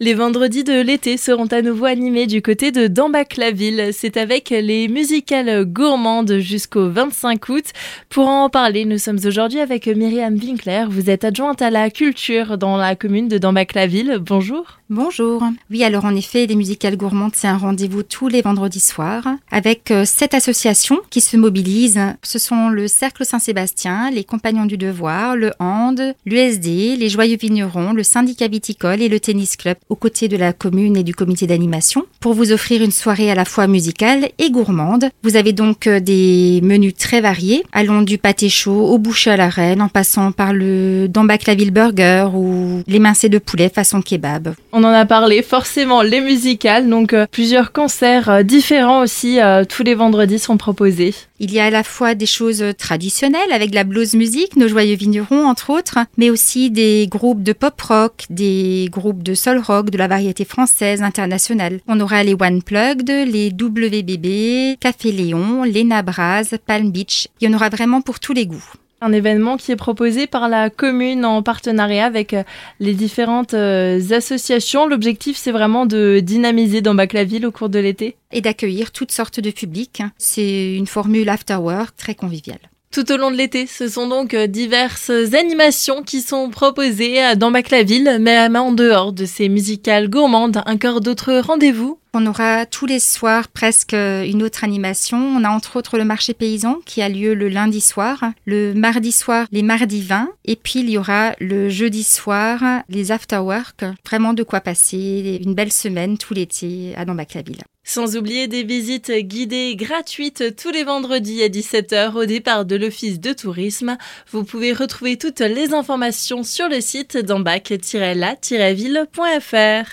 Les vendredis de l'été seront à nouveau animés du côté de Dambac-la-Ville. C'est avec les musicales gourmandes jusqu'au 25 août. Pour en parler, nous sommes aujourd'hui avec Myriam Winkler. Vous êtes adjointe à la culture dans la commune de Dambac-la-Ville. Bonjour. Bonjour. Oui, alors en effet, les musicales gourmandes, c'est un rendez-vous tous les vendredis soirs avec euh, sept associations qui se mobilisent. Ce sont le Cercle Saint-Sébastien, les Compagnons du Devoir, le HAND, l'USD, les Joyeux Vignerons, le Syndicat Viticole et le Tennis Club aux côtés de la commune et du comité d'animation pour vous offrir une soirée à la fois musicale et gourmande. Vous avez donc euh, des menus très variés, allant du pâté chaud au boucher à la reine en passant par le Dambac-la-Ville Burger ou les mincés de poulet façon kebab. On en a parlé, forcément les musicales, donc euh, plusieurs concerts euh, différents aussi euh, tous les vendredis sont proposés. Il y a à la fois des choses traditionnelles avec la blues music, nos joyeux vignerons entre autres, mais aussi des groupes de pop rock, des groupes de soul rock, de la variété française, internationale. On aura les One Plugged, les WBB, Café Léon, les Nabras, Palm Beach. Il y en aura vraiment pour tous les goûts. Un événement qui est proposé par la commune en partenariat avec euh, les différentes euh, associations. L'objectif, c'est vraiment de dynamiser dans la ville au cours de l'été. Et d'accueillir toutes sortes de publics. C'est une formule after-work très conviviale. Tout au long de l'été, ce sont donc euh, diverses animations qui sont proposées dans Bac-la-Ville, mais en dehors de ces musicales gourmandes, encore d'autres rendez-vous? On aura tous les soirs presque une autre animation. On a entre autres le marché paysan qui a lieu le lundi soir, le mardi soir les mardis 20, et puis il y aura le jeudi soir les after-work. Vraiment de quoi passer une belle semaine tout l'été à Dambac-la-Ville. Sans oublier des visites guidées gratuites tous les vendredis à 17h au départ de l'Office de tourisme. Vous pouvez retrouver toutes les informations sur le site dambac-la-ville.fr.